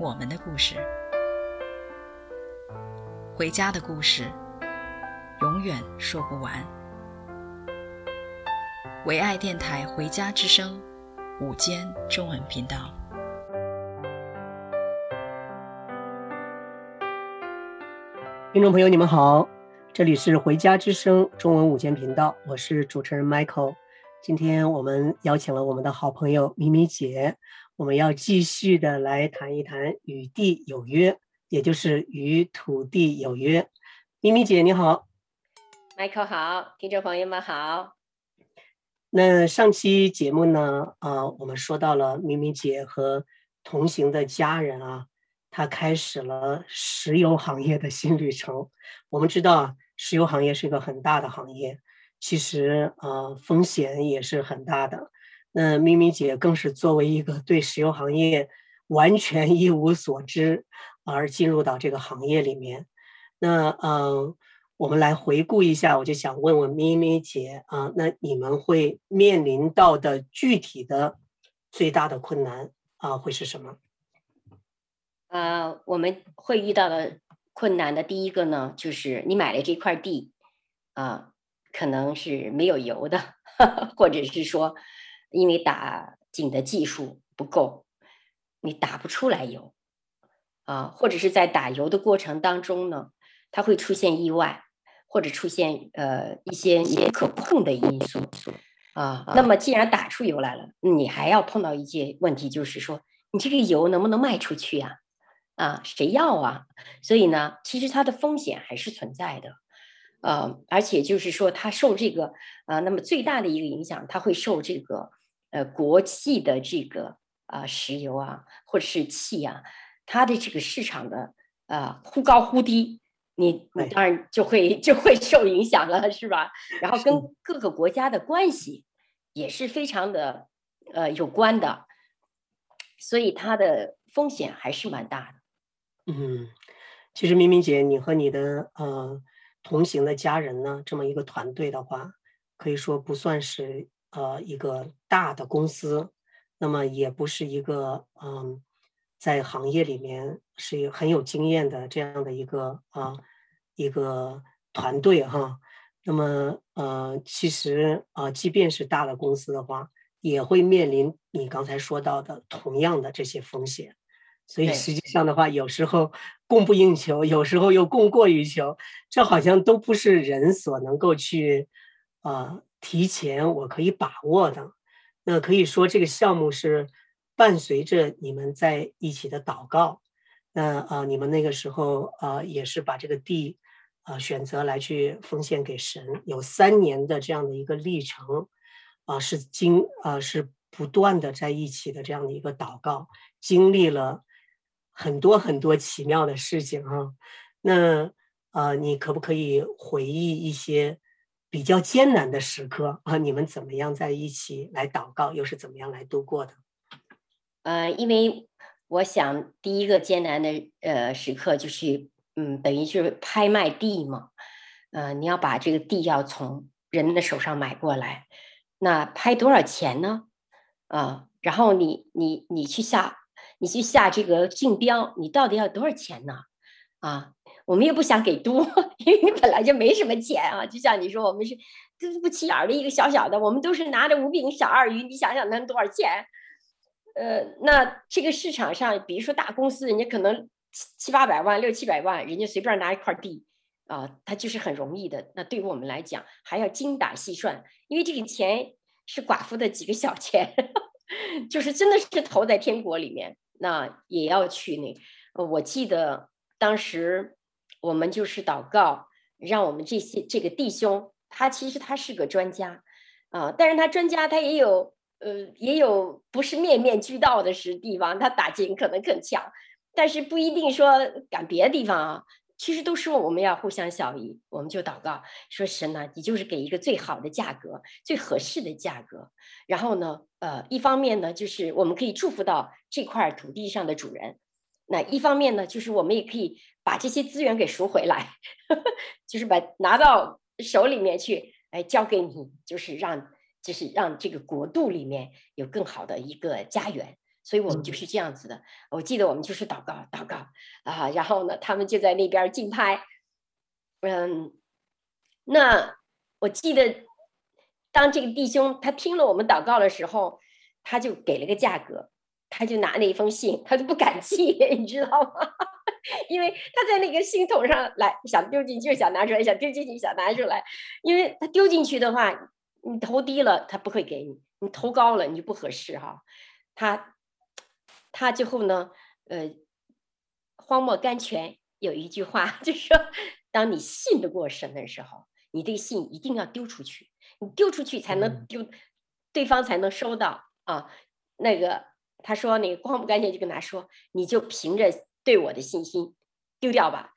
我们的故事，回家的故事，永远说不完。唯爱电台《回家之声》午间中文频道，听众朋友，你们好，这里是《回家之声》中文午间频道，我是主持人 Michael。今天我们邀请了我们的好朋友咪咪姐，我们要继续的来谈一谈与地有约，也就是与土地有约。咪咪姐你好，Michael 好，听众朋友们好。那上期节目呢，啊、呃，我们说到了咪咪姐和同行的家人啊，他开始了石油行业的新旅程。我们知道啊，石油行业是一个很大的行业。其实啊、呃，风险也是很大的。那咪咪姐更是作为一个对石油行业完全一无所知而进入到这个行业里面。那嗯、我们来回顾一下，我就想问问咪咪姐啊、那你们会面临到的具体的最大的困难啊、会是什么？呃，我们会遇到的困难的第一个呢，就是你买了这块地啊。可能是没有油的，或者是说，因为打井的技术不够，你打不出来油，啊，或者是在打油的过程当中呢，它会出现意外，或者出现呃一些不可控的因素，啊，那么既然打出油来了，你还要碰到一些问题，就是说你这个油能不能卖出去呀？啊，谁要啊？所以呢，其实它的风险还是存在的。呃，而且就是说，它受这个呃，那么最大的一个影响，它会受这个呃国际的这个啊、呃、石油啊或者是气啊，它的这个市场的啊、呃、忽高忽低，你你当然就会就会受影响了，是吧？然后跟各个国家的关系也是非常的呃有关的，所以它的风险还是蛮大的。嗯，其实明明姐，你和你的呃。同行的家人呢，这么一个团队的话，可以说不算是呃一个大的公司，那么也不是一个嗯、呃，在行业里面是很有经验的这样的一个啊、呃、一个团队哈。那么呃，其实啊、呃，即便是大的公司的话，也会面临你刚才说到的同样的这些风险。所以实际上的话，有时候供不应求，有时候又供过于求，这好像都不是人所能够去，呃，提前我可以把握的。那可以说这个项目是伴随着你们在一起的祷告。那啊、你们那个时候啊、也是把这个地啊、选择来去奉献给神，有三年的这样的一个历程，啊、是经啊、是不断的在一起的这样的一个祷告，经历了。很多很多奇妙的事情、啊，那呃，你可不可以回忆一些比较艰难的时刻啊？你们怎么样在一起来祷告，又是怎么样来度过的？呃，因为我想第一个艰难的呃时刻就是，嗯，等于就是拍卖地嘛，呃，你要把这个地要从人的手上买过来，那拍多少钱呢？啊、然后你你你去下。你去下这个竞标，你到底要多少钱呢？啊，我们又不想给多，因为本来就没什么钱啊。就像你说，我们是这不起眼的一个小小的，我们都是拿着五饼小二鱼，你想想能多少钱？呃，那这个市场上，比如说大公司，人家可能七七八百万、六七百万，人家随便拿一块地啊，它就是很容易的。那对于我们来讲，还要精打细算，因为这个钱是寡妇的几个小钱，就是真的是投在天国里面。那也要去那，我记得当时我们就是祷告，让我们这些这个弟兄，他其实他是个专家啊，但是他专家他也有呃也有不是面面俱到的是地方，他打井可能更强，但是不一定说赶别的地方啊。其实都说我们要互相效益，我们就祷告说神呢，你就是给一个最好的价格，最合适的价格。然后呢，呃，一方面呢，就是我们可以祝福到这块土地上的主人；那一方面呢，就是我们也可以把这些资源给赎回来，呵 呵就是把拿到手里面去，哎，交给你，就是让，就是让这个国度里面有更好的一个家园。所以我们就是这样子的。我记得我们就是祷告，祷告啊，然后呢，他们就在那边竞拍。嗯，那我记得，当这个弟兄他听了我们祷告的时候，他就给了个价格，他就拿那一封信，他就不敢寄，你知道吗？因为他在那个信筒上来想丢进去，想拿出来，想丢进去，想拿出来。因为他丢进去的话，你投低了，他不会给你；你投高了，你就不合适哈。他。他最后呢，呃，荒漠甘泉有一句话，就是说，当你信得过神的时候，你这信一定要丢出去，你丢出去才能丢，对方才能收到啊。那个他说，那个荒漠甘泉就跟他说，你就凭着对我的信心丢掉吧。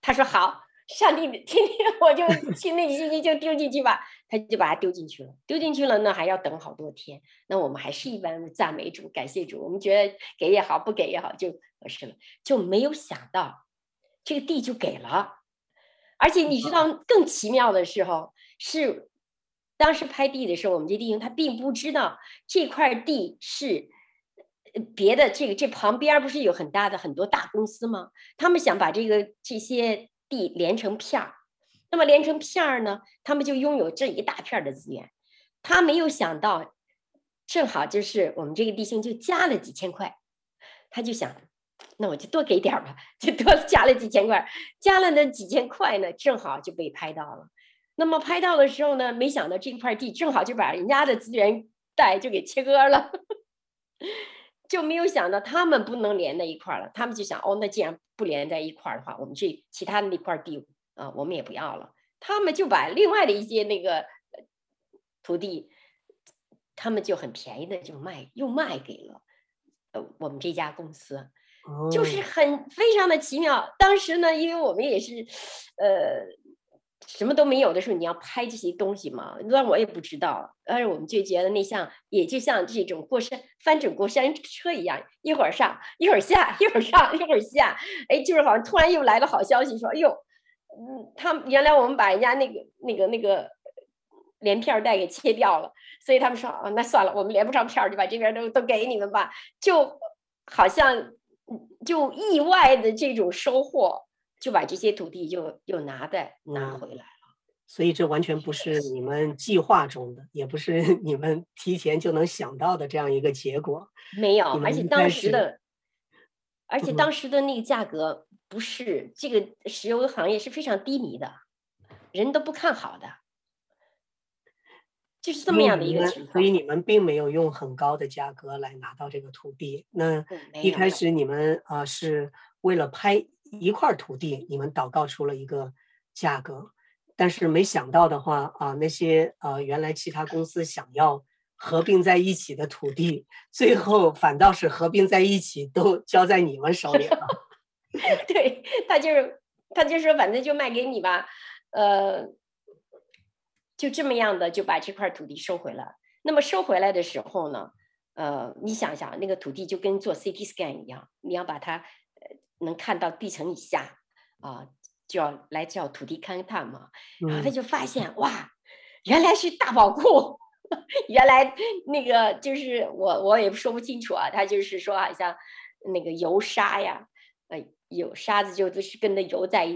他说好。上帝，天天我就去那信息就丢进去吧，他就把它丢进去了，丢进去了呢，还要等好多天。那我们还是一般的赞美主，感谢主。我们觉得给也好，不给也好，就合适了。就没有想到这个地就给了，而且你知道更奇妙的时候是，当时拍地的时候，我们这弟兄他并不知道这块地是别的，这个这旁边不是有很大的很多大公司吗？他们想把这个这些。地连成片儿，那么连成片儿呢，他们就拥有这一大片的资源。他没有想到，正好就是我们这个弟兄就加了几千块，他就想，那我就多给点吧，就多加了几千块。加了那几千块呢，正好就被拍到了。那么拍到的时候呢，没想到这块地正好就把人家的资源带就给切割了。就没有想到他们不能连在一块儿了，他们就想哦，那既然不连在一块儿的话，我们这其他的那块地啊，我们也不要了。他们就把另外的一些那个土地，他们就很便宜的就卖，又卖给了呃我们这家公司，就是很非常的奇妙。当时呢，因为我们也是呃。什么都没有的时候，你要拍这些东西吗？那我也不知道。但是我们就觉得那像，也就像这种过山翻转过山车一样，一会儿上，一会儿下，一会儿上，一会儿下。哎，就是好像突然又来了好消息，说：“哎呦，嗯，他们原来我们把人家那个那个那个连片带给切掉了，所以他们说啊，那算了，我们连不上片儿，就把这边都都给你们吧。”就好像就意外的这种收获。就把这些土地又又拿在拿回来了，所以这完全不是你们计划中的，也不是 你们提前就能想到的这样一个结果。没有，而且当时的，而且当时的那个价格不是这个石油行业是非常低迷的，人都不看好的，就是这么样的一个情况。所以你们并没有用很高的价格来拿到这个土地。那一开始你们啊是为了拍。一块土地，你们祷告出了一个价格，但是没想到的话啊，那些呃原来其他公司想要合并在一起的土地，最后反倒是合并在一起都交在你们手里了。对，他就是他就说反正就卖给你吧，呃，就这么样的就把这块土地收回来。那么收回来的时候呢，呃，你想想那个土地就跟做 CT scan 一样，你要把它。能看到地层以下，啊，就要来叫土地勘探嘛。然后他就发现，哇，原来是大宝库，原来那个就是我我也说不清楚啊。他就是说，好像那个油沙呀，呃，有沙子就都是跟那油在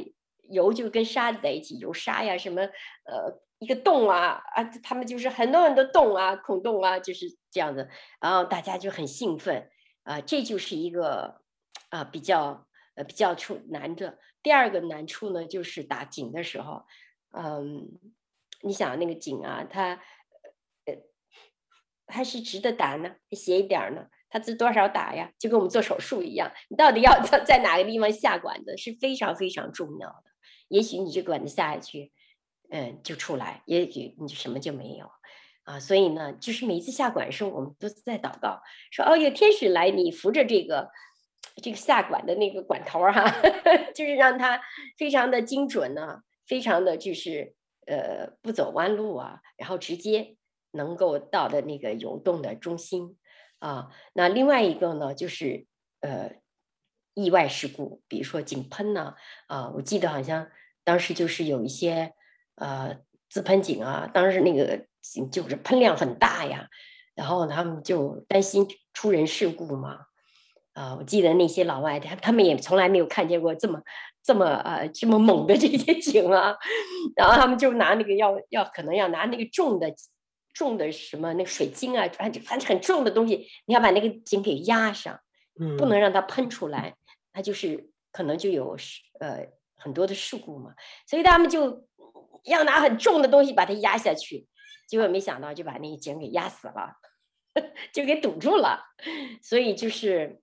油就跟沙子在一起，油沙呀什么呃一个洞啊啊，他们就是很多很多洞啊孔洞啊，就是这样子。然后大家就很兴奋啊，这就是一个啊比较。呃，比较出难的。第二个难处呢，就是打井的时候，嗯，你想那个井啊，它呃，还是直的打呢，斜一点呢，它是多少打呀？就跟我们做手术一样，你到底要在 在哪个地方下管子是非常非常重要的。也许你这管子下下去，嗯，就出来；也许你什么就没有啊。所以呢，就是每次下管的时候，我们都在祷告，说：“哦，有天使来，你扶着这个。”这个下管的那个管头哈、啊，就是让它非常的精准呢、非常的就是呃不走弯路啊，然后直接能够到的那个涌动的中心啊。那另外一个呢，就是呃意外事故，比如说井喷呢啊，我记得好像当时就是有一些呃自喷井啊，当时那个井就是喷量很大呀，然后他们就担心出人事故嘛。啊，我记得那些老外，他他们也从来没有看见过这么这么呃这么猛的这些井啊，然后他们就拿那个要要可能要拿那个重的重的什么那个水晶啊，反正反正很重的东西，你要把那个井给压上，嗯，不能让它喷出来，它就是可能就有呃很多的事故嘛，所以他们就要拿很重的东西把它压下去，结果没想到就把那个井给压死了，就给堵住了，所以就是。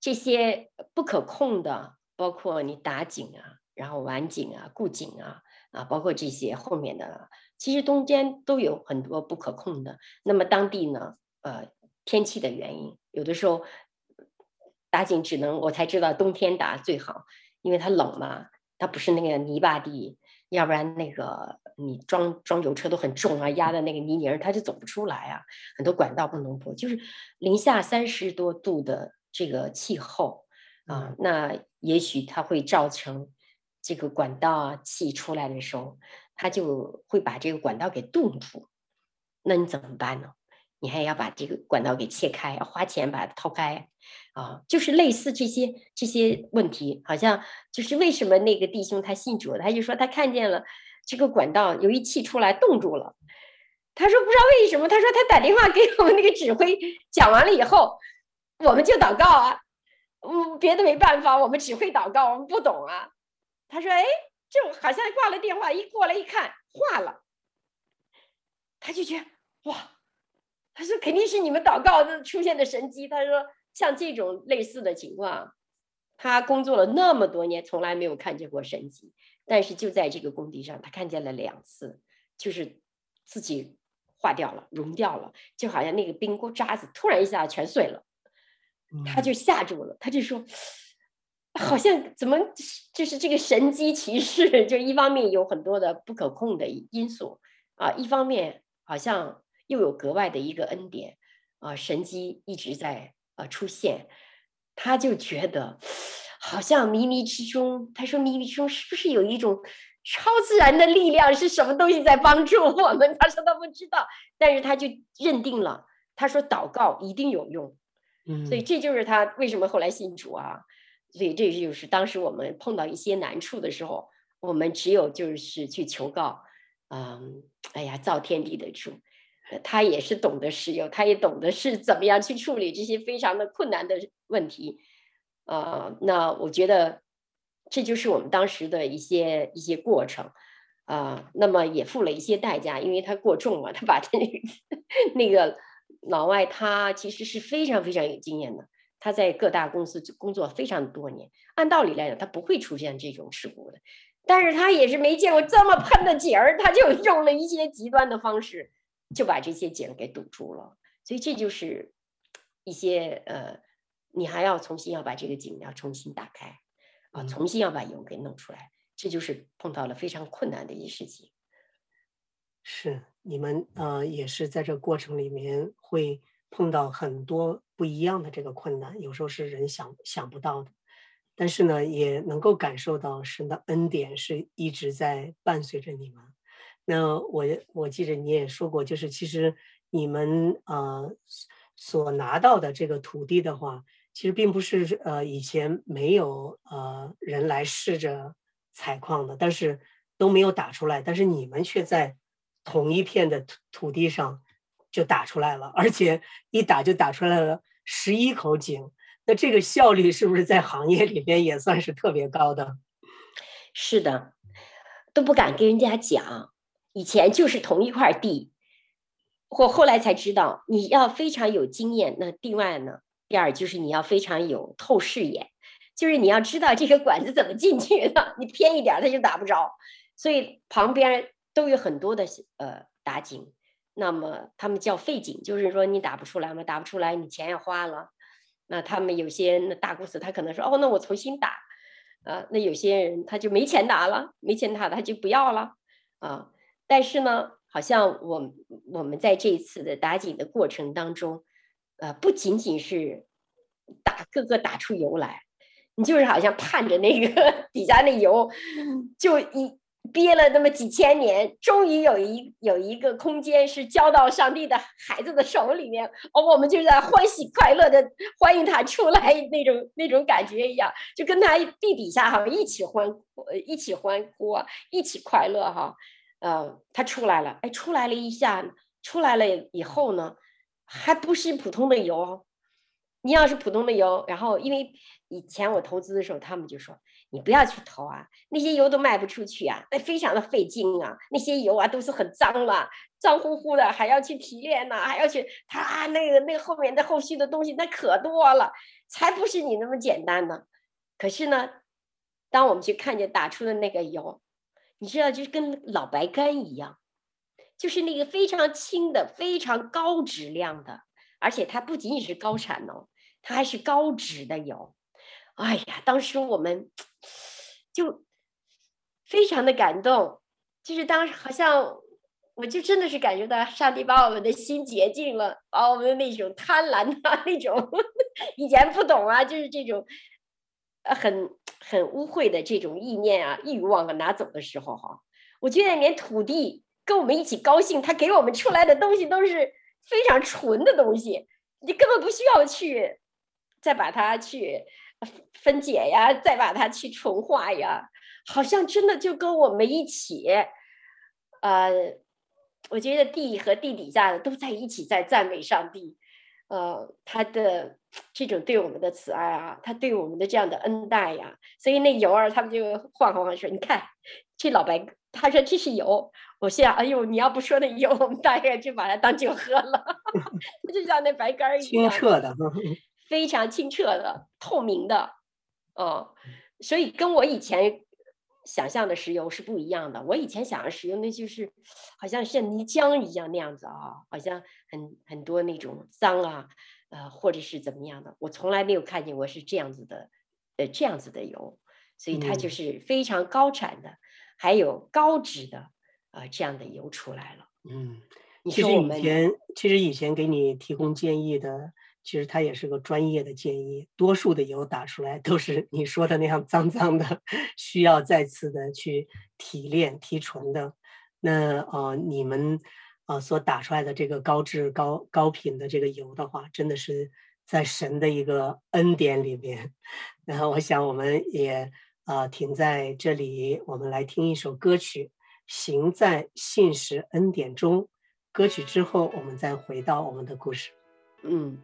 这些不可控的，包括你打井啊，然后挽井啊、固井啊，啊，包括这些后面的，其实中间都有很多不可控的。那么当地呢，呃，天气的原因，有的时候打井只能我才知道冬天打最好，因为它冷嘛，它不是那个泥巴地，要不然那个你装装油车都很重啊，压的那个泥泥儿它就走不出来啊，很多管道不能破，就是零下三十多度的。这个气候啊，那也许它会造成这个管道啊气出来的时候，它就会把这个管道给冻住。那你怎么办呢？你还要把这个管道给切开，要花钱把它掏开啊。就是类似这些这些问题，好像就是为什么那个弟兄他信主，他就说他看见了这个管道由于气出来冻住了。他说不知道为什么，他说他打电话给我们那个指挥讲完了以后。我们就祷告啊，嗯，别的没办法，我们只会祷告，我们不懂啊。他说：“哎，就好像挂了电话，一过来一看化了，他就觉得哇，他说肯定是你们祷告的出现的神迹。他说像这种类似的情况，他工作了那么多年，从来没有看见过神迹，但是就在这个工地上，他看见了两次，就是自己化掉了，融掉了，就好像那个冰锅渣子突然一下全碎了。”他就吓住了，他就说，好像怎么就是这个神迹奇事，就一方面有很多的不可控的因素啊，一方面好像又有格外的一个恩典啊，神迹一直在啊出现，他就觉得好像冥冥之中，他说冥冥之中是不是有一种超自然的力量，是什么东西在帮助我们？他说他不知道，但是他就认定了，他说祷告一定有用。所以这就是他为什么后来信主啊。所以这就是当时我们碰到一些难处的时候，我们只有就是去求告，嗯，哎呀，造天地的主，他也是懂得石油，他也懂得是怎么样去处理这些非常的困难的问题，啊，那我觉得这就是我们当时的一些一些过程，啊，那么也付了一些代价，因为他过重嘛，他把他那个 那个。老外他其实是非常非常有经验的，他在各大公司工作非常多年，按道理来讲他不会出现这种事故的，但是他也是没见过这么喷的井儿，他就用了一些极端的方式，就把这些井给堵住了。所以这就是一些呃，你还要重新要把这个井要重新打开啊，重新要把油给弄出来，这就是碰到了非常困难的一些事情。是你们呃，也是在这过程里面会碰到很多不一样的这个困难，有时候是人想想不到的，但是呢，也能够感受到神的恩典是一直在伴随着你们。那我我记得你也说过，就是其实你们呃所拿到的这个土地的话，其实并不是呃以前没有呃人来试着采矿的，但是都没有打出来，但是你们却在。同一片的土土地上就打出来了，而且一打就打出来了十一口井，那这个效率是不是在行业里边也算是特别高的？是的，都不敢跟人家讲。以前就是同一块地，我后来才知道，你要非常有经验。那另外呢，第二就是你要非常有透视眼，就是你要知道这个管子怎么进去的，你偏一点它就打不着。所以旁边。都有很多的呃打井，那么他们叫废井，就是说你打不出来嘛，打不出来你钱也花了，那他们有些那大公司，他可能说哦，那我重新打。啊，那有些人他就没钱打了，没钱打他就不要了啊。但是呢，好像我我们在这一次的打井的过程当中，呃，不仅仅是打个个打出油来，你就是好像盼着那个 底下那油就一。憋了那么几千年，终于有一有一个空间是交到上帝的孩子的手里面，哦，我们就在欢喜快乐的欢迎他出来，那种那种感觉一样，就跟他地底下哈一起欢一起欢呼，一起快乐哈，呃，他出来了，哎，出来了一下，出来了以后呢，还不是普通的油，你要是普通的油，然后因为以前我投资的时候，他们就说。你不要去投啊，那些油都卖不出去啊，那非常的费劲啊，那些油啊都是很脏了，脏乎乎的，还要去提炼呢，还要去，他那个那个后面的后续的东西那可多了，才不是你那么简单呢。可是呢，当我们去看见打出的那个油，你知道，就是跟老白干一样，就是那个非常轻的、非常高质量的，而且它不仅仅是高产哦，它还是高脂的油。哎呀，当时我们就非常的感动，就是当时好像我就真的是感觉到上帝把我们的心洁净了，把我们的那种贪婪啊，那种以前不懂啊，就是这种很很污秽的这种意念啊、欲望啊拿走的时候哈，我觉得连土地跟我们一起高兴，他给我们出来的东西都是非常纯的东西，你根本不需要去再把它去。分解呀，再把它去纯化呀，好像真的就跟我们一起，呃，我觉得地和地底下的都在一起在赞美上帝，呃，他的这种对我们的慈爱啊，他对我们的这样的恩待呀，所以那油儿他们就晃晃晃说：“你看这老白，他说这是油。”我想，哎呦，你要不说那油，我们大概就把它当酒喝了，就像那白干一样，清澈的。非常清澈的、透明的，哦，所以跟我以前想象的石油是不一样的。我以前想的石油，那就是好像像泥浆一样那样子啊、哦，好像很很多那种脏啊，呃，或者是怎么样的。我从来没有看见过是这样子的，呃，这样子的油，所以它就是非常高产的，嗯、还有高质的啊、呃，这样的油出来了。嗯，其实以前其实以前给你提供建议的。其实它也是个专业的建议，多数的油打出来都是你说的那样脏脏的，需要再次的去提炼提纯的。那呃，你们呃所打出来的这个高质高高品的这个油的话，真的是在神的一个恩典里面。然后我想我们也呃停在这里，我们来听一首歌曲《行在信实恩典中》。歌曲之后，我们再回到我们的故事。嗯。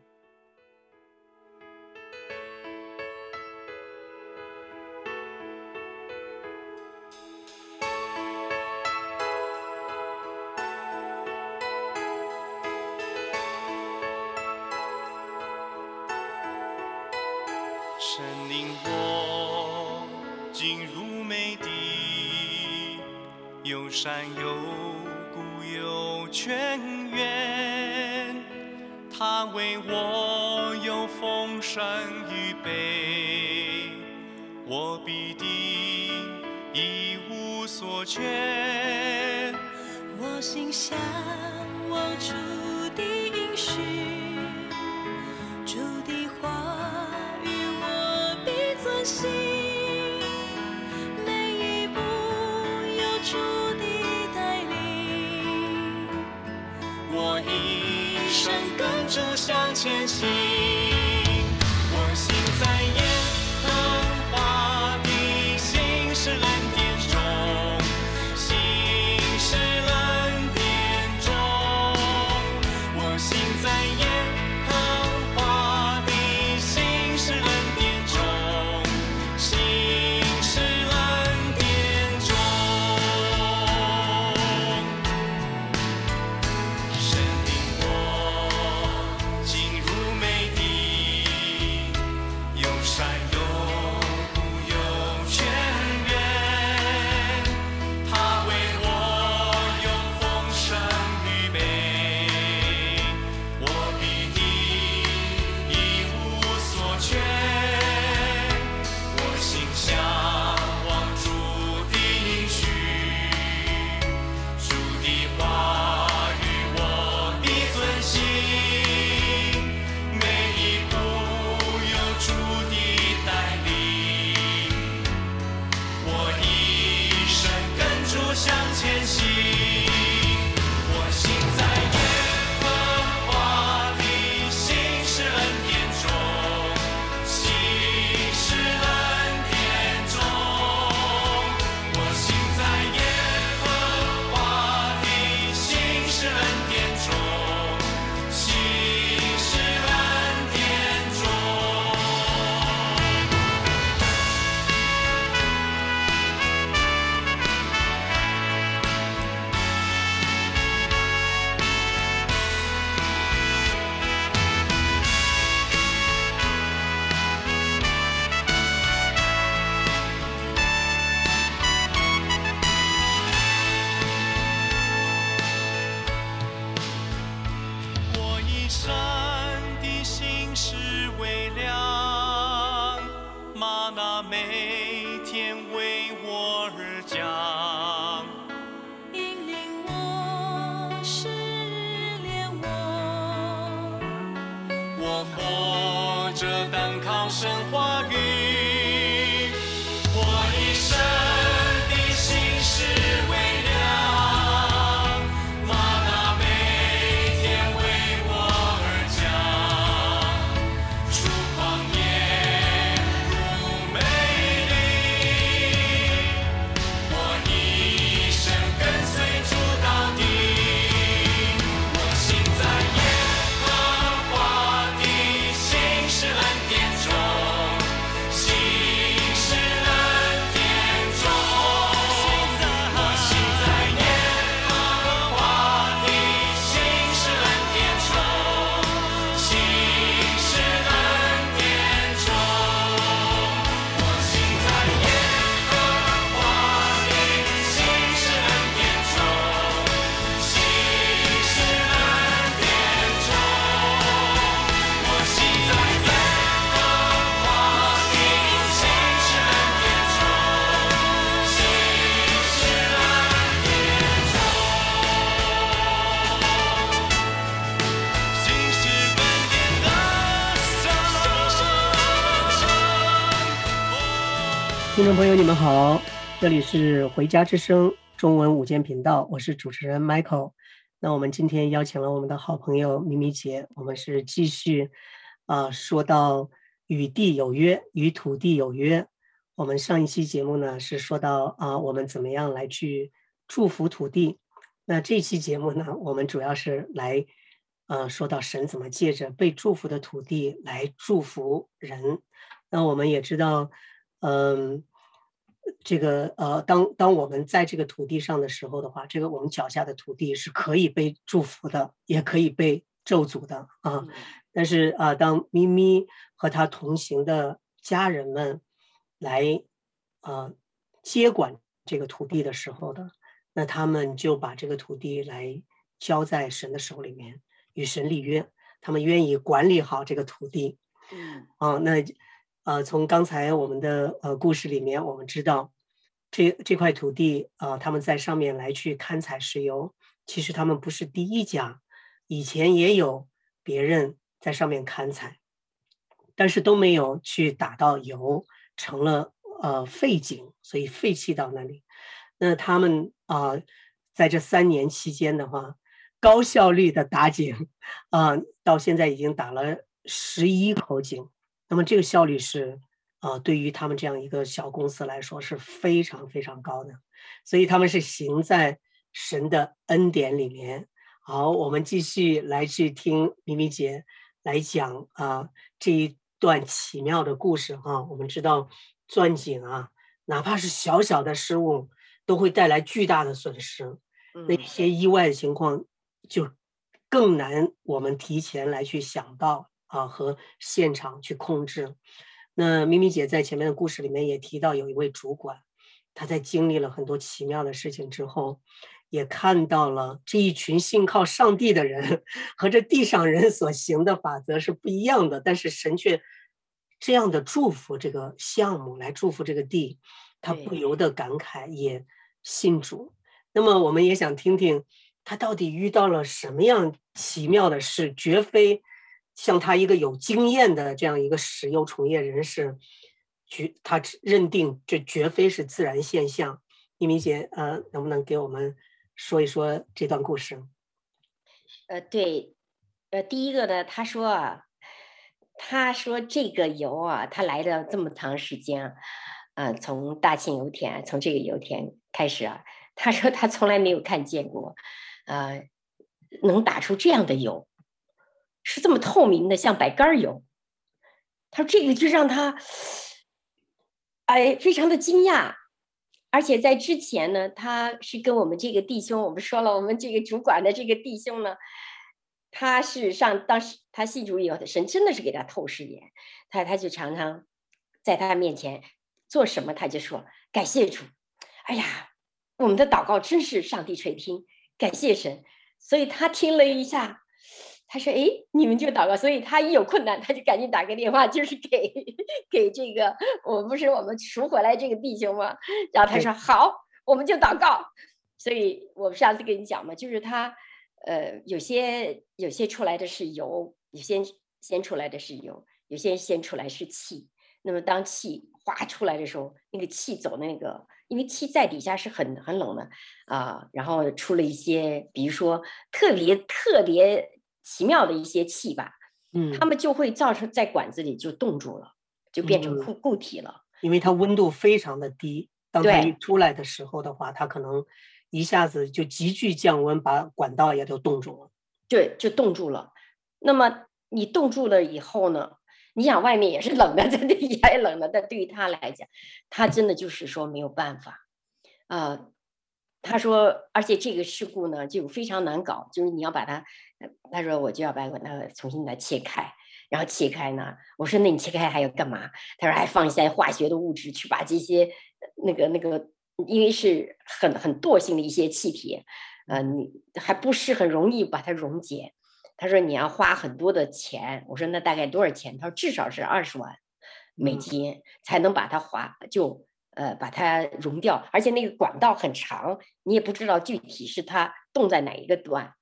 神灵我进入美地，有山有谷有泉源，他为我有丰盛预备，我必定一无所缺。我心向往主的应许。一路向前行。这里是回家之声中文午间频道，我是主持人 Michael。那我们今天邀请了我们的好朋友咪咪姐，我们是继续啊、说到与地有约，与土地有约。我们上一期节目呢是说到啊、我们怎么样来去祝福土地。那这期节目呢，我们主要是来呃说到神怎么借着被祝福的土地来祝福人。那我们也知道。嗯，这个呃，当当我们在这个土地上的时候的话，这个我们脚下的土地是可以被祝福的，也可以被咒诅的啊。但是啊，当咪咪和他同行的家人们来啊接管这个土地的时候的，那他们就把这个土地来交在神的手里面，与神立约，他们愿意管理好这个土地。嗯，啊，那。呃，从刚才我们的呃故事里面，我们知道这这块土地啊，呃，他们在上面来去勘采石油，其实他们不是第一家，以前也有别人在上面勘采，但是都没有去打到油，成了呃废井，所以废弃到那里。那他们啊，呃，在这三年期间的话，高效率的打井啊，呃，到现在已经打了十一口井。那么这个效率是，啊、呃，对于他们这样一个小公司来说是非常非常高的，所以他们是行在神的恩典里面。好，我们继续来去听咪咪姐来讲啊、呃、这一段奇妙的故事哈、啊。我们知道钻井啊，哪怕是小小的失误，都会带来巨大的损失。那些意外的情况就更难我们提前来去想到。啊，和现场去控制。那咪咪姐在前面的故事里面也提到，有一位主管，他在经历了很多奇妙的事情之后，也看到了这一群信靠上帝的人和这地上人所行的法则是不一样的。但是神却这样的祝福这个项目，来祝福这个地，他不由得感慨，也信主。那么我们也想听听他到底遇到了什么样奇妙的事，绝非。像他一个有经验的这样一个石油从业人士，绝他认定这绝非是自然现象。咪咪姐，呃，能不能给我们说一说这段故事？呃，对，呃，第一个呢，他说啊，他说这个油啊，他来了这么长时间，啊、呃，从大庆油田，从这个油田开始啊，他说他从来没有看见过，呃，能打出这样的油。是这么透明的，像白干油。他说这个就让他，哎，非常的惊讶。而且在之前呢，他是跟我们这个弟兄，我们说了，我们这个主管的这个弟兄呢，他事实上当时他信主以后，神真的是给他透视眼，他他就常常在他面前做什么，他就说感谢主。哎呀，我们的祷告真是上帝垂听，感谢神。所以他听了一下。他说：“哎，你们就祷告，所以他一有困难，他就赶紧打个电话，就是给给这个我不是我们赎回来这个弟兄吗？然后他说好，我们就祷告。所以我们上次跟你讲嘛，就是他呃有些有些出来的是油，有些先出来的是油，有些先出来是气，那么当气哗出来的时候，那个气走那个，因为气在底下是很很冷的啊，然后出了一些，比如说特别特别奇妙的一些气吧，嗯，他们就会造成在管子里就冻住了，就变成固固体了，因为它温度非常的低，当它一出来的时候的话，它可能一下子就急剧降温，把管道也都冻住了，对，就冻住了。那么你冻住了以后呢？你想外面也是冷的，在底下也冷的，但对于他来讲，他真的就是说没有办法，啊、呃，他说，而且这个事故呢就非常难搞，就是你要把它，他说我就要把它重新的切开，然后切开呢，我说那你切开还要干嘛？他说还放一些化学的物质去把这些那个那个，因为是很很惰性的一些气体，呃，你还不是很容易把它溶解。他说你要花很多的钱，我说那大概多少钱？他说至少是二十万美金才能把它划，就呃把它溶掉，而且那个管道很长，你也不知道具体是它冻在哪一个段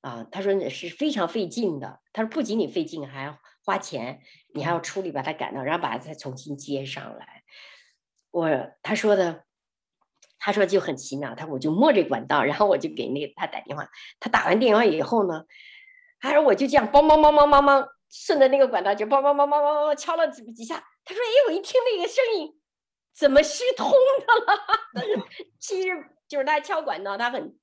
啊。他说是非常费劲的，他说不仅仅费劲，还要花钱，你还要处理把它赶到，然后把它再重新接上来。我他说的，他说就很奇妙，他我就摸这管道，然后我就给那个他打电话，他打完电话以后呢。他说我就这样梆梆梆梆梆梆，顺着那个管道就梆梆梆梆梆梆敲了几几下。他说：“哎，我一听那个声音，怎么是通的了？”其实就是他敲管道，他很，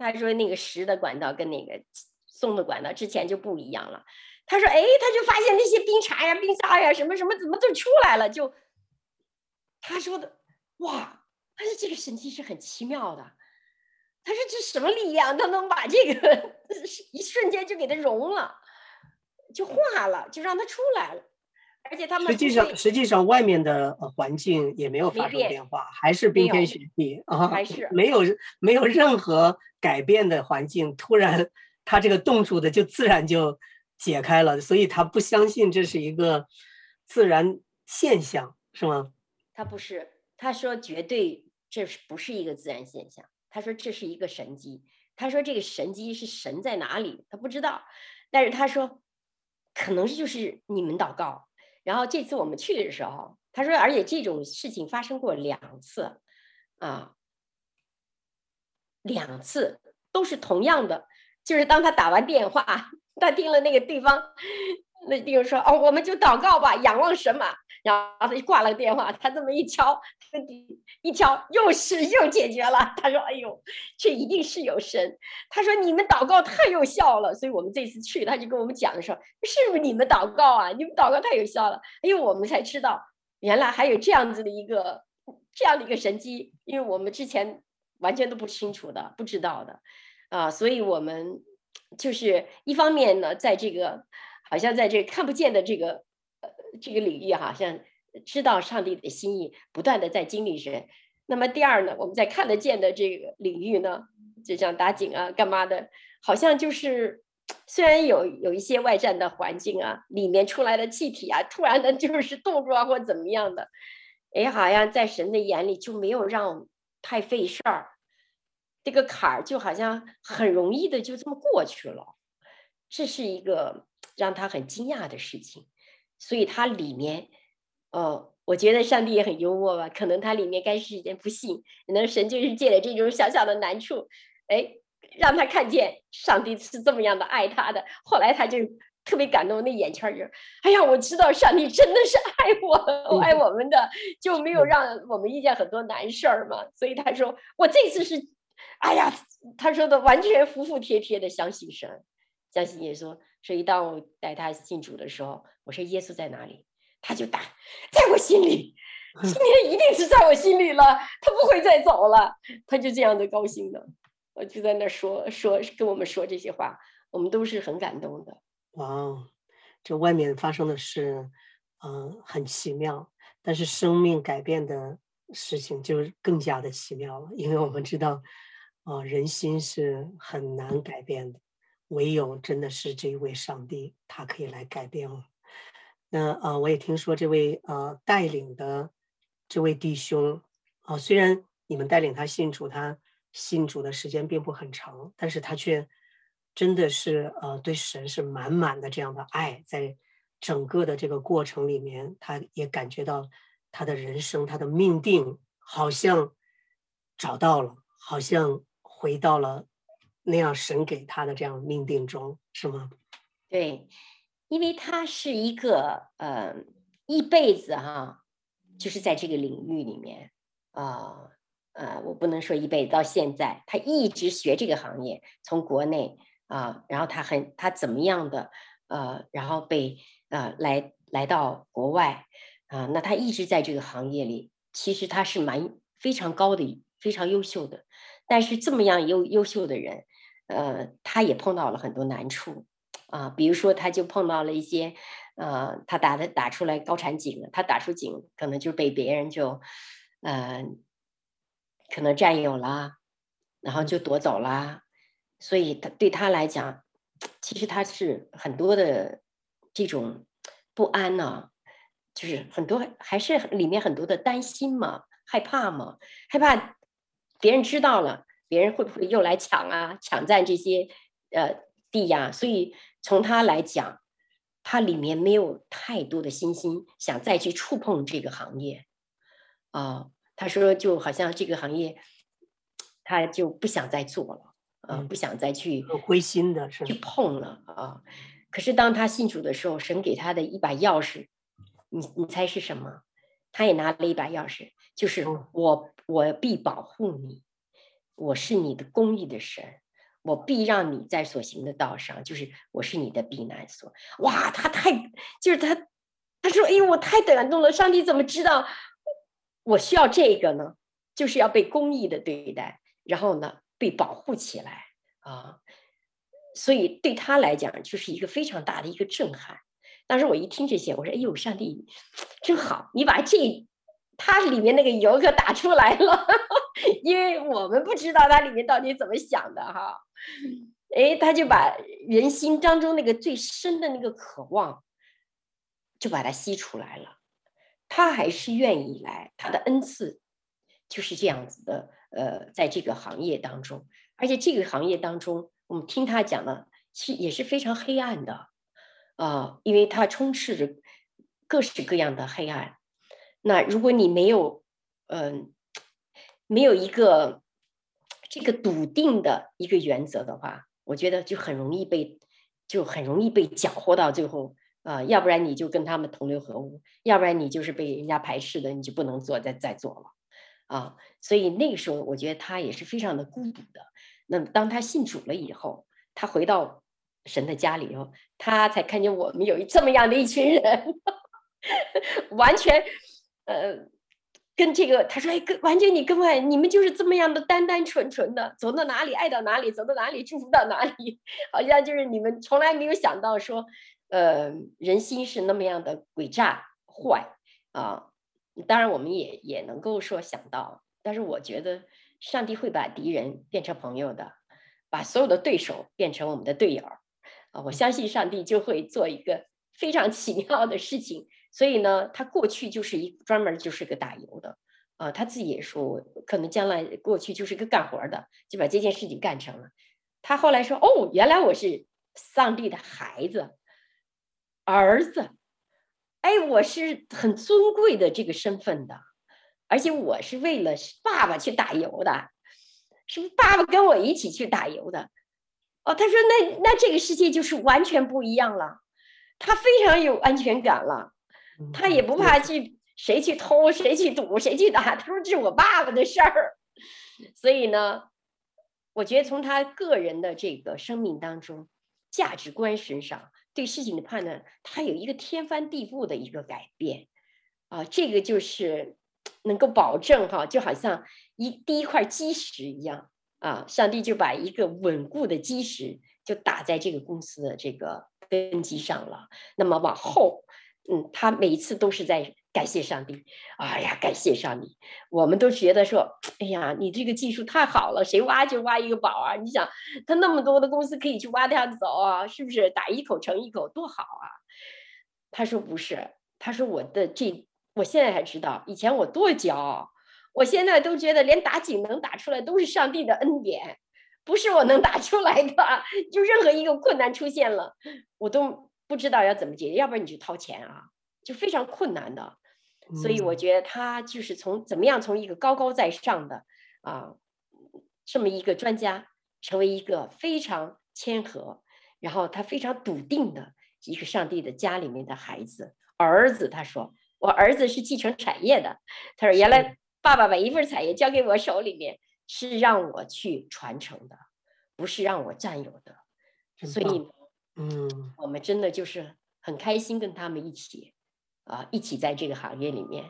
他说那个实的管道跟那个松的管道之前就不一样了。他说：“哎，他就发现那些冰碴呀、冰沙呀什么什么怎么都出来了。”就他说的哇，他说这个神奇是很奇妙的。他说：“这什么力量？他能把这个 一瞬间就给它融了，就化了，就让它出来了。而且他们实际上，实际上外面的环境也没有发生变化，还是冰天雪地啊，还是没有没有任何改变的环境。突然，他这个冻住的就自然就解开了，所以他不相信这是一个自然现象，是吗？他不是，他说绝对这是不是一个自然现象。”他说这是一个神机，他说这个神机是神在哪里，他不知道，但是他说可能就是你们祷告。然后这次我们去的时候，他说而且这种事情发生过两次，啊，两次都是同样的，就是当他打完电话，他听了那个地方那地方说哦，我们就祷告吧，仰望神马。然后他就挂了个电话，他这么一敲，一敲又是又解决了。他说：“哎呦，这一定是有神。”他说：“你们祷告太有效了。”所以我们这次去，他就跟我们讲说：“是不是你们祷告啊？你们祷告太有效了。”哎呦，我们才知道原来还有这样子的一个这样的一个神迹，因为我们之前完全都不清楚的，不知道的啊。所以我们就是一方面呢，在这个好像在这看不见的这个。这个领域好像知道上帝的心意，不断的在经历神。那么第二呢，我们在看得见的这个领域呢，就像打井啊、干嘛的，好像就是虽然有有一些外在的环境啊，里面出来的气体啊，突然的就是冻住啊或怎么样的，哎，好像在神的眼里就没有让太费事儿，这个坎儿就好像很容易的就这么过去了，这是一个让他很惊讶的事情。所以它里面，哦，我觉得上帝也很幽默吧。可能它里面该是一件不幸，可能神就是借着这种小小的难处，哎，让他看见上帝是这么样的爱他的。后来他就特别感动，那眼圈就，哎呀，我知道上帝真的是爱我，爱我们的，就没有让我们遇见很多难事儿嘛。所以他说，我这次是，哎呀，他说的完全服服帖帖的相信神，相信耶稣。所以当我带他信主的时候，我说耶稣在哪里？他就答，在我心里，今天一定是在我心里了，他不会再走了。他就这样的高兴的，我就在那说说跟我们说这些话，我们都是很感动的。哇，这外面发生的事，嗯、呃，很奇妙，但是生命改变的事情就更加的奇妙了，因为我们知道，啊、呃，人心是很难改变的。唯有真的是这一位上帝，他可以来改变我。那、呃，我也听说这位呃带领的这位弟兄啊、虽然你们带领他信主，他信主的时间并不很长，但是他却真的是呃对神是满满的这样的爱，在整个的这个过程里面，他也感觉到他的人生，他的命定好像找到了，好像回到了那样神给他的这样命定中，是吗？对，因为他是一个呃一辈子哈、就是在这个领域里面啊呃，呃，我不能说一辈子，到现在他一直学这个行业，从国内啊，然后他很他怎么样的呃，然后被呃来来到国外啊，那他一直在这个行业里，其实他是蛮非常高的，非常优秀的，但是这么样优优秀的人，呃，他也碰到了很多难处。啊，比如说，他就碰到了一些，呃，他打的打出来高产井了，他打出井，可能就被别人就，呃，可能占有了，然后就夺走了，所以他对他来讲，其实他是很多的这种不安呢、啊，就是很多还是里面很多的担心嘛，害怕嘛，害怕别人知道了，别人会不会又来抢啊，抢占这些呃地呀，所以。从他来讲，他里面没有太多的信心，想再去触碰这个行业，啊、呃，他说就好像这个行业，他就不想再做了，啊、呃，不想再去灰心的是去碰了啊、呃。可是当他信主的时候，神给他的一把钥匙，你你猜是什么？他也拿了一把钥匙，就是我我必保护你，我是你的公义的神。我必让你在所行的道上，就是我是你的避难所。哇，他太就是他，他说：“哎呦，我太感动了！上帝怎么知道我需要这个呢？就是要被公义的对待，然后呢，被保护起来啊。所以对他来讲，就是一个非常大的一个震撼。当时我一听这些，我说：“哎呦，上帝真好，你把这他里面那个油可打出来了。”因为我们不知道他里面到底怎么想的哈，哎，他就把人心当中那个最深的那个渴望，就把它吸出来了。他还是愿意来，他的恩赐就是这样子的。呃，在这个行业当中，而且这个行业当中，我们听他讲的，是也是非常黑暗的啊，呃，因为他充斥着各式各样的黑暗。那如果你没有，嗯，没有一个这个笃定的一个原则的话，我觉得就很容易被就很容易被搅和到最后啊、要不然你就跟他们同流合污，要不然你就是被人家排斥的，你就不能做再再做了啊。所以那个时候，我觉得他也是非常的孤独的。那么当他信主了以后，他回到神的家里头，他才看见我们有这么样的一群人，完全呃。跟这个，他说：“哎，跟完全你跟外，你们就是这么样的单单纯纯的，走到哪里爱到哪里，走到哪里祝福到哪里，好像就是你们从来没有想到说，呃，人心是那么样的诡诈坏啊。当然，我们也也能够说想到，但是我觉得上帝会把敌人变成朋友的，把所有的对手变成我们的队友啊。我相信上帝就会做一个非常奇妙的事情。”所以呢，他过去就是一专门就是个打油的，啊、他自己也说，可能将来过去就是个干活的，就把这件事情干成了。他后来说，哦，原来我是上帝的孩子，儿子，哎，我是很尊贵的这个身份的，而且我是为了爸爸去打油的，是爸爸跟我一起去打油的？哦，他说那那这个世界就是完全不一样了，他非常有安全感了。他也不怕去谁去偷谁去赌谁去打，他说这是我爸爸的事儿。所以呢，我觉得从他个人的这个生命当中，价值观身上对事情的判断，他有一个天翻地覆的一个改变啊，这个就是能够保证哈，就好像一第一块基石一样啊，上帝就把一个稳固的基石就打在这个公司的这个根基上了，那么往后。嗯，他每一次都是在感谢上帝。哎呀，感谢上帝！我们都觉得说，哎呀，你这个技术太好了，谁挖就挖一个宝啊！你想，他那么多的公司可以去挖他走啊，是不是？打一口成一口，多好啊！他说不是，他说我的这，我现在才知道，以前我多骄傲，我现在都觉得连打井能打出来都是上帝的恩典，不是我能打出来的。就任何一个困难出现了，我都。不知道要怎么解决，要不然你就掏钱啊，就非常困难的。所以我觉得他就是从怎么样从一个高高在上的啊这么一个专家，成为一个非常谦和，然后他非常笃定的一个上帝的家里面的孩子儿子。他说：“我儿子是继承产业的。”他说：“原来爸爸把一份产业交给我手里面，是让我去传承的，不是让我占有的。”所以。嗯，我们真的就是很开心跟他们一起，啊，一起在这个行业里面，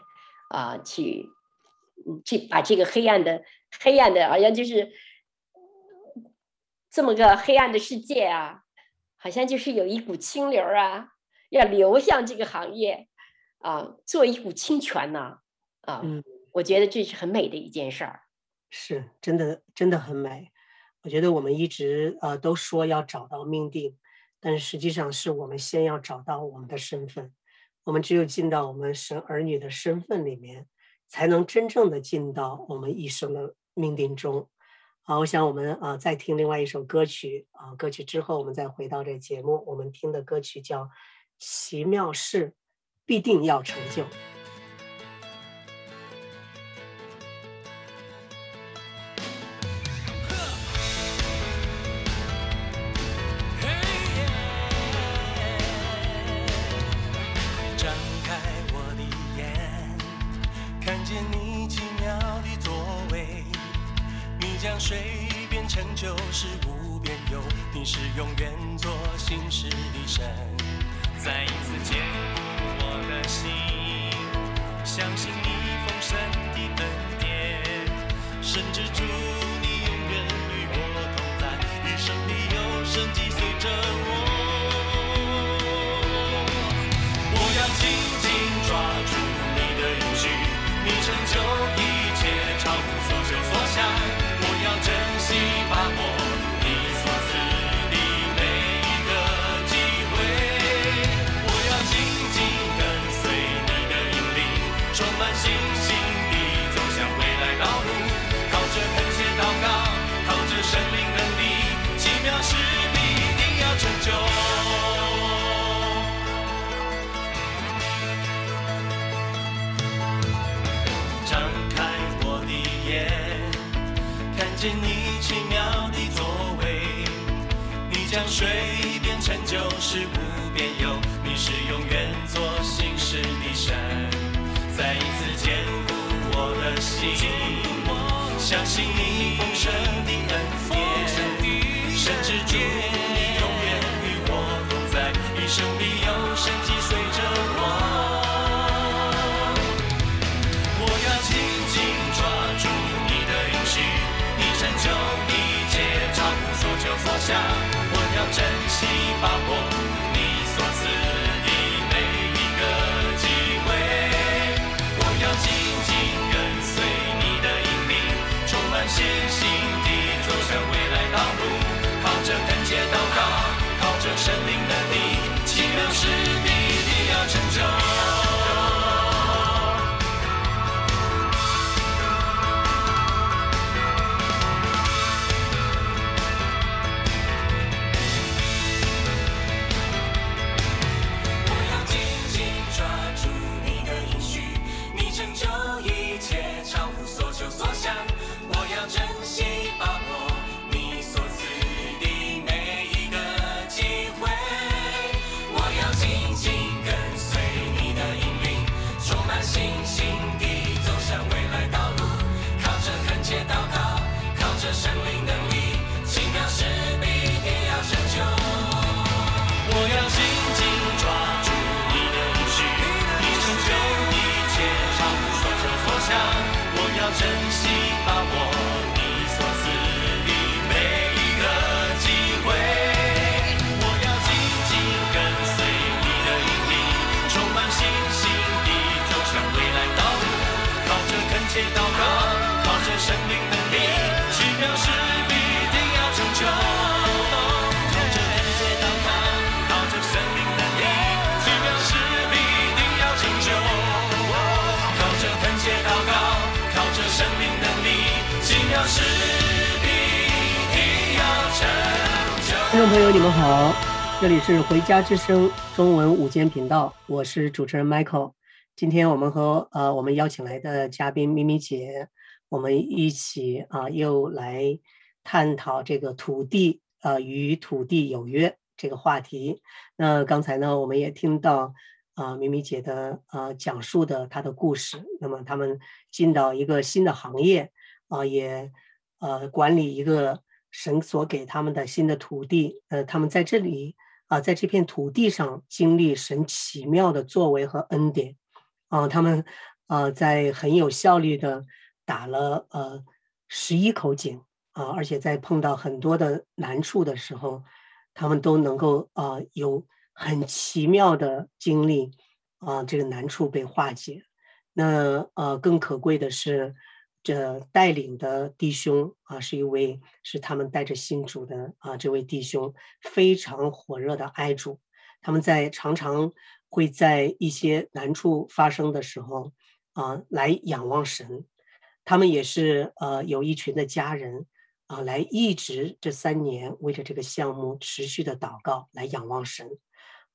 啊，去，去把这个黑暗的黑暗的，好像就是这么个黑暗的世界啊，好像就是有一股清流啊，要流向这个行业，啊，做一股清泉呐，啊，嗯，我觉得这是很美的一件事儿，是真的，真的很美。我觉得我们一直呃都说要找到命定。但是实际上是我们先要找到我们的身份，我们只有进到我们神儿女的身份里面，才能真正的进到我们一生的命定中。好，我想我们啊再听另外一首歌曲啊，歌曲之后我们再回到这节目，我们听的歌曲叫《奇妙事必定要成就》。见你奇妙的作为，你将水变成酒，使无变有，你是永远做新事的神，再一次坚固我的心，相信你丰盛的恩典，甚至祝你永远与我同在，一生里。下我要珍惜把握你所赐的每一个机会，我要紧紧跟随你的引领，充满信心地走向未来道路，靠着恩典祷告，靠着神灵的力，奇妙事必定要成就。珍惜把握你所赐的每一个机会，我要紧紧跟随你的引领，充满信心地走向未来道路，靠着恳切祷告，靠着生命能力去表示。听众朋友，你们好，这里是回家之声中文午间频道，我是主持人 Michael。今天我们和呃我们邀请来的嘉宾咪咪姐，我们一起啊、又来探讨这个土地呃与土地有约这个话题。那刚才呢，我们也听到啊、咪咪姐的呃讲述的她的故事。那么他们进到一个新的行业啊、也呃管理一个神所给他们的新的土地。呃，他们在这里。啊，在这片土地上经历神奇妙的作为和恩典，啊，他们啊在很有效率的打了呃十一口井啊，而且在碰到很多的难处的时候，他们都能够啊有很奇妙的经历啊，这个难处被化解。那呃更可贵的是。这带领的弟兄啊，是一位是他们带着信主的啊，这位弟兄非常火热的爱主，他们在常常会在一些难处发生的时候啊，来仰望神。他们也是呃有一群的家人啊，来一直这三年为着这个项目持续的祷告，来仰望神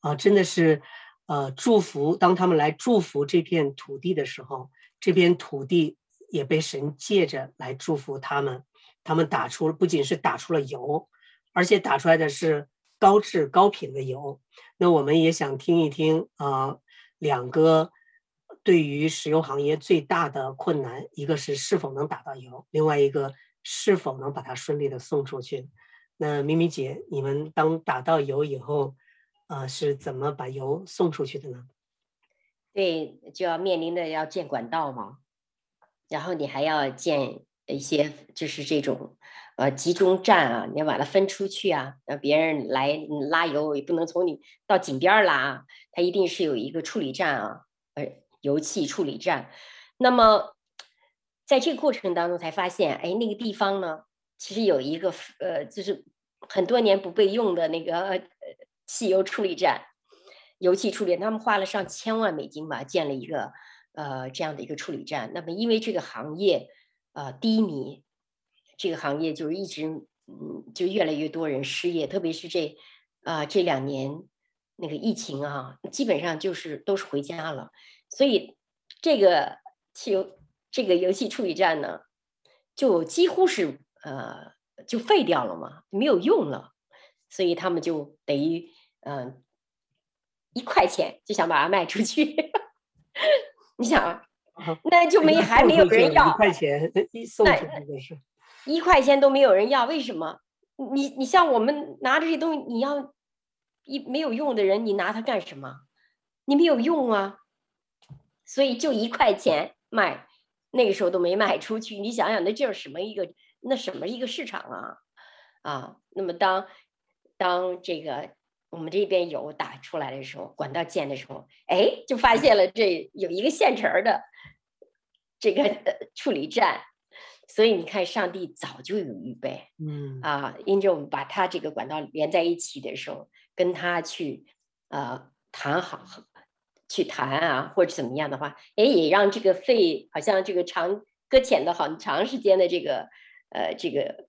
啊，真的是呃祝福。当他们来祝福这片土地的时候，这片土地。也被神借着来祝福他们，他们打出不仅是打出了油，而且打出来的是高质高品的油。那我们也想听一听啊、呃，两个对于石油行业最大的困难，一个是是否能打到油，另外一个是否能把它顺利的送出去。那咪咪姐，你们当打到油以后，啊、呃，是怎么把油送出去的呢？对，就要面临的要建管道嘛。然后你还要建一些，就是这种，呃，集中站啊，你要把它分出去啊，让别人来拉油也不能从你到井边拉，它一定是有一个处理站啊，呃，油气处理站。那么，在这个过程当中才发现，哎，那个地方呢，其实有一个呃，就是很多年不被用的那个呃汽油处理站，油气处理，他们花了上千万美金吧，建了一个。呃，这样的一个处理站，那么因为这个行业，呃，低迷，这个行业就是一直，嗯，就越来越多人失业，特别是这，啊、这两年那个疫情啊，基本上就是都是回家了，所以这个汽油这个油气处理站呢，就几乎是呃就废掉了嘛，没有用了，所以他们就等于嗯、一块钱就想把它卖出去。你想啊，那就没还没有人要，一块钱一送出去的是，一块钱都没有人要，为什么？你你像我们拿这些东西，你要一没有用的人，你拿它干什么？你没有用啊，所以就一块钱卖，那个时候都没卖出去。你想想，那这是什么一个那什么一个市场啊？啊，那么当当这个。我们这边有打出来的时候，管道建的时候，哎，就发现了这有一个现成的这个处理站，所以你看，上帝早就有预备，嗯啊，因着我们把它这个管道连在一起的时候，跟他去呃谈好，去谈啊，或者怎么样的话，哎，也让这个费好像这个长搁浅的好长时间的这个呃这个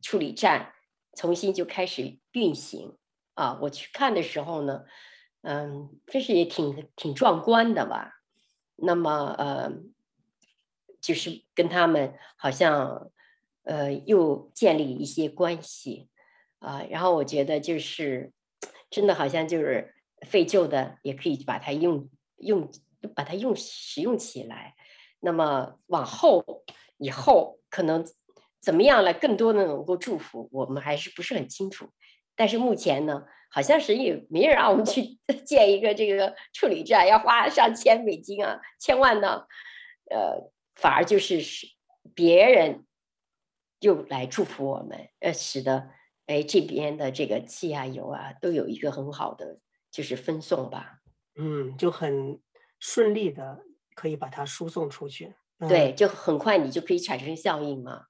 处理站。重新就开始运行啊！我去看的时候呢，嗯，真是也挺挺壮观的吧。那么呃，就是跟他们好像呃又建立一些关系啊。然后我觉得就是真的好像就是废旧的也可以把它用用把它用使用起来。那么往后以后可能。怎么样来更多的能够祝福我们还是不是很清楚，但是目前呢，好像是也没人让我们去 建一个这个处理站，要花上千美金啊，千万呢，呃，反而就是是别人又来祝福我们，呃，使得哎这边的这个气啊油啊都有一个很好的就是分送吧，嗯，就很顺利的可以把它输送出去，嗯、对，就很快你就可以产生效应嘛。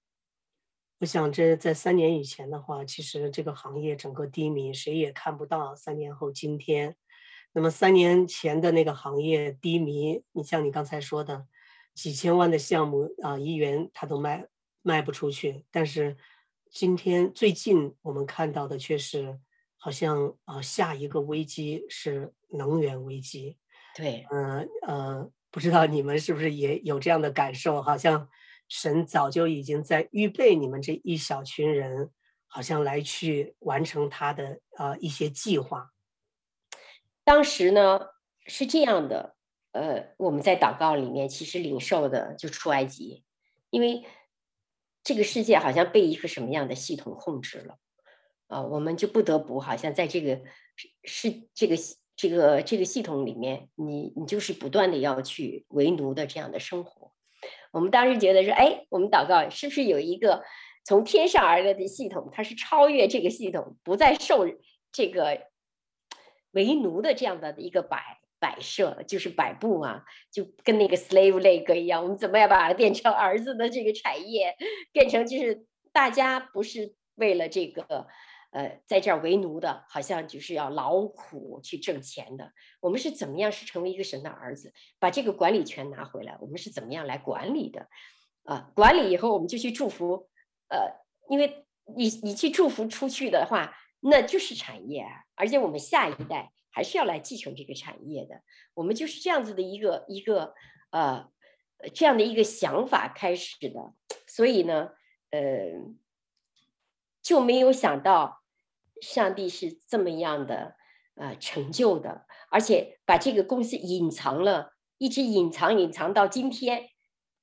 我想，这在三年以前的话，其实这个行业整个低迷，谁也看不到三年后今天。那么三年前的那个行业低迷，你像你刚才说的，几千万的项目啊，一元它都卖卖不出去。但是今天最近我们看到的却是好像啊、呃，下一个危机是能源危机。对，嗯呃，呃，不知道你们是不是也有这样的感受？好像神早就已经在预备你们这一小群人，好像来去完成他的呃一些计划。当时呢是这样的，呃，我们在祷告里面其实领受的就出埃及，因为这个世界好像被一个什么样的系统控制了。啊，我们就不得不好像在这个是这个这个这个系统里面，你你就是不断的要去为奴的这样的生活。我们当时觉得说，哎，我们祷告是不是有一个从天上而来的系统，它是超越这个系统，不再受这个为奴的这样的一个摆摆设，就是摆布啊，就跟那个 slave leg 一样，我们怎么样把它变成儿子的这个产业，变成就是大家不是为了这个。呃，在这儿为奴的，好像就是要劳苦去挣钱的。我们是怎么样是成为一个神的儿子，把这个管理权拿回来？我们是怎么样来管理的？啊，管理以后我们就去祝福。呃，因为你你去祝福出去的话，那就是产业。而且我们下一代还是要来继承这个产业的。我们就是这样子的一个一个呃这样的一个想法开始的。所以呢，呃，就没有想到。上帝是这么样的，呃，成就的，而且把这个公司隐藏了，一直隐藏隐藏到今天，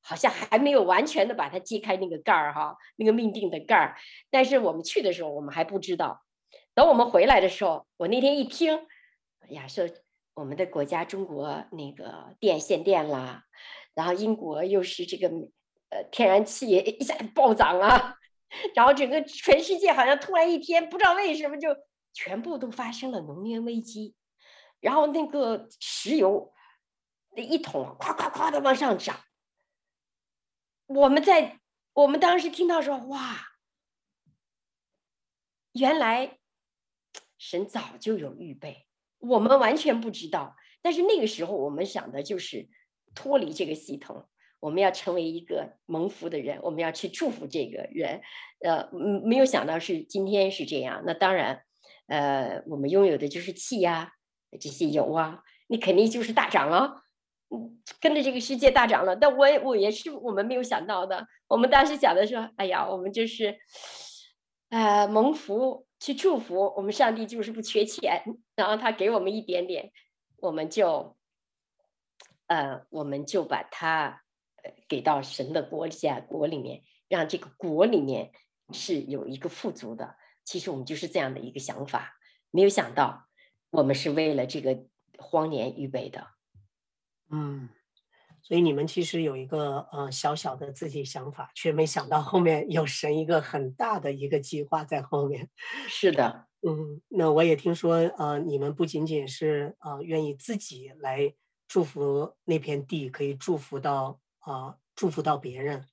好像还没有完全的把它揭开那个盖儿哈，那个命定的盖儿。但是我们去的时候，我们还不知道。等我们回来的时候，我那天一听，哎呀，说我们的国家中国那个电限电啦，然后英国又是这个呃天然气一下暴涨啊。然后整个全世界好像突然一天不知道为什么就全部都发生了能源危机，然后那个石油那一桶咵咵咵的往上涨。我们在我们当时听到说哇，原来神早就有预备，我们完全不知道。但是那个时候我们想的就是脱离这个系统。我们要成为一个蒙福的人，我们要去祝福这个人，呃，没有想到是今天是这样。那当然，呃，我们拥有的就是气呀，这些油啊，你肯定就是大涨了，嗯，跟着这个世界大涨了。但我我也是我们没有想到的。我们当时想的说，哎呀，我们就是，呃，蒙福去祝福我们上帝，就是不缺钱，然后他给我们一点点，我们就，呃，我们就把它。给到神的国家国里面，让这个国里面是有一个富足的。其实我们就是这样的一个想法，没有想到我们是为了这个荒年预备的。嗯，所以你们其实有一个呃小小的自己想法，却没想到后面有神一个很大的一个计划在后面。是的，嗯，那我也听说呃，你们不仅仅是呃愿意自己来祝福那片地，可以祝福到。啊，祝福到别人，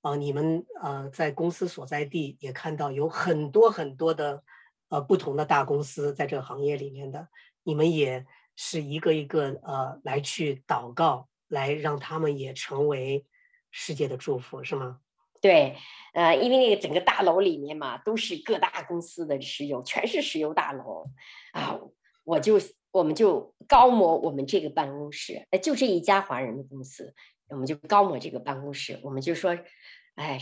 啊，你们呃在公司所在地也看到有很多很多的呃不同的大公司在这个行业里面的，你们也是一个一个呃来去祷告，来让他们也成为世界的祝福，是吗？对，呃，因为那个整个大楼里面嘛，都是各大公司的石油，全是石油大楼啊，我就我们就高摩我们这个办公室，就这一家华人的公司。我们就高摩这个办公室，我们就说，哎，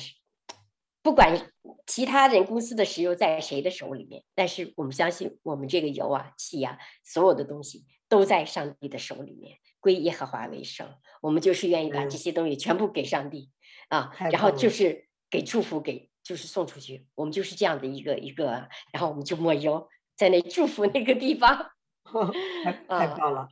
不管其他人公司的石油在谁的手里面，但是我们相信我们这个油啊、气啊，所有的东西都在上帝的手里面，归耶和华为圣。我们就是愿意把这些东西全部给上帝、嗯、啊，然后就是给祝福，给就是送出去。我们就是这样的一个一个，然后我们就抹油在那祝福那个地方。太太棒了，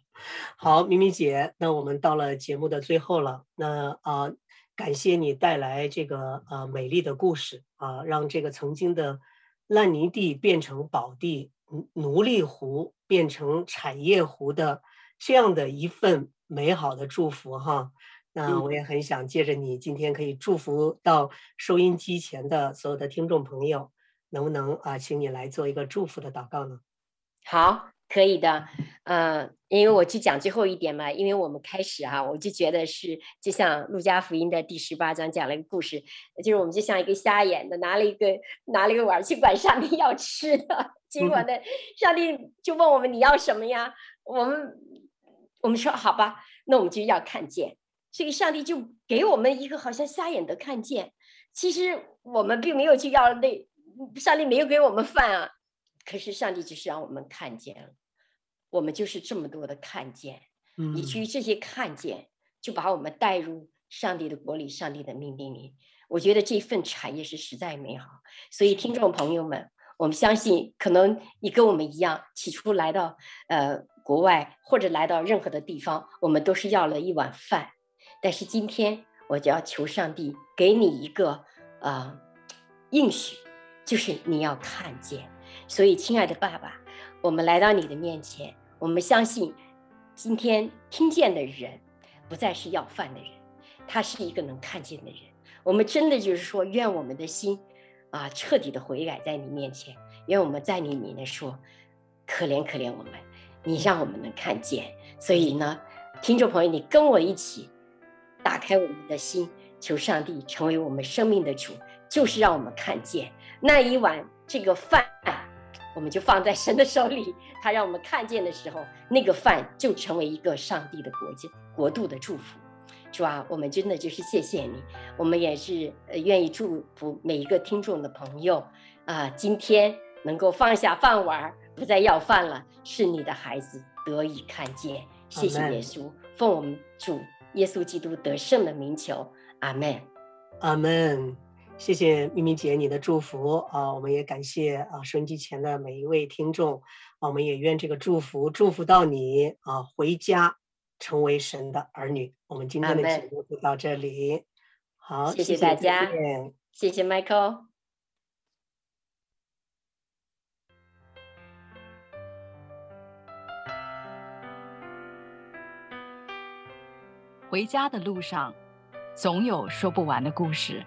好，明明姐，那我们到了节目的最后了，那啊、呃，感谢你带来这个呃美丽的故事啊、呃，让这个曾经的烂泥地变成宝地，奴隶湖变成产业湖的这样的一份美好的祝福哈。那我也很想借着你今天可以祝福到收音机前的所有的听众朋友，能不能啊、呃，请你来做一个祝福的祷告呢？好。可以的，呃，因为我去讲最后一点嘛，因为我们开始哈、啊，我就觉得是就像路加福音的第十八章讲了一个故事，就是我们就像一个瞎眼的拿了一个拿了一个碗去管上帝要吃的，结果呢，上帝就问我们你要什么呀？我们我们说好吧，那我们就要看见，所以上帝就给我们一个好像瞎眼的看见，其实我们并没有去要那，上帝没有给我们饭啊，可是上帝只是让我们看见了。我们就是这么多的看见，以至于这些看见就把我们带入上帝的国里、上帝的命令里。我觉得这份产业是实在美好。所以，听众朋友们，我们相信，可能你跟我们一样，起初来到呃国外或者来到任何的地方，我们都是要了一碗饭。但是今天，我就要求上帝给你一个呃应许，就是你要看见。所以，亲爱的爸爸，我们来到你的面前。我们相信，今天听见的人，不再是要饭的人，他是一个能看见的人。我们真的就是说，愿我们的心，啊，彻底的悔改在你面前。愿我们在你里面说，可怜可怜我们，你让我们能看见。所以呢，听众朋友，你跟我一起，打开我们的心，求上帝成为我们生命的主，就是让我们看见那一碗这个饭。我们就放在神的手里，他让我们看见的时候，那个饭就成为一个上帝的国家国度的祝福，是吧？我们真的就是谢谢你，我们也是呃愿意祝福每一个听众的朋友啊、呃，今天能够放下饭碗，不再要饭了，是你的孩子得以看见，谢谢耶稣，奉我们主耶稣基督得胜的名求，阿门，阿门。谢谢咪咪姐你的祝福啊！我们也感谢啊收音机前的每一位听众啊！我们也愿这个祝福祝福到你啊，回家成为神的儿女。我们今天的节目就到这里，好，谢谢大家，谢谢 Michael。回家的路上，总有说不完的故事。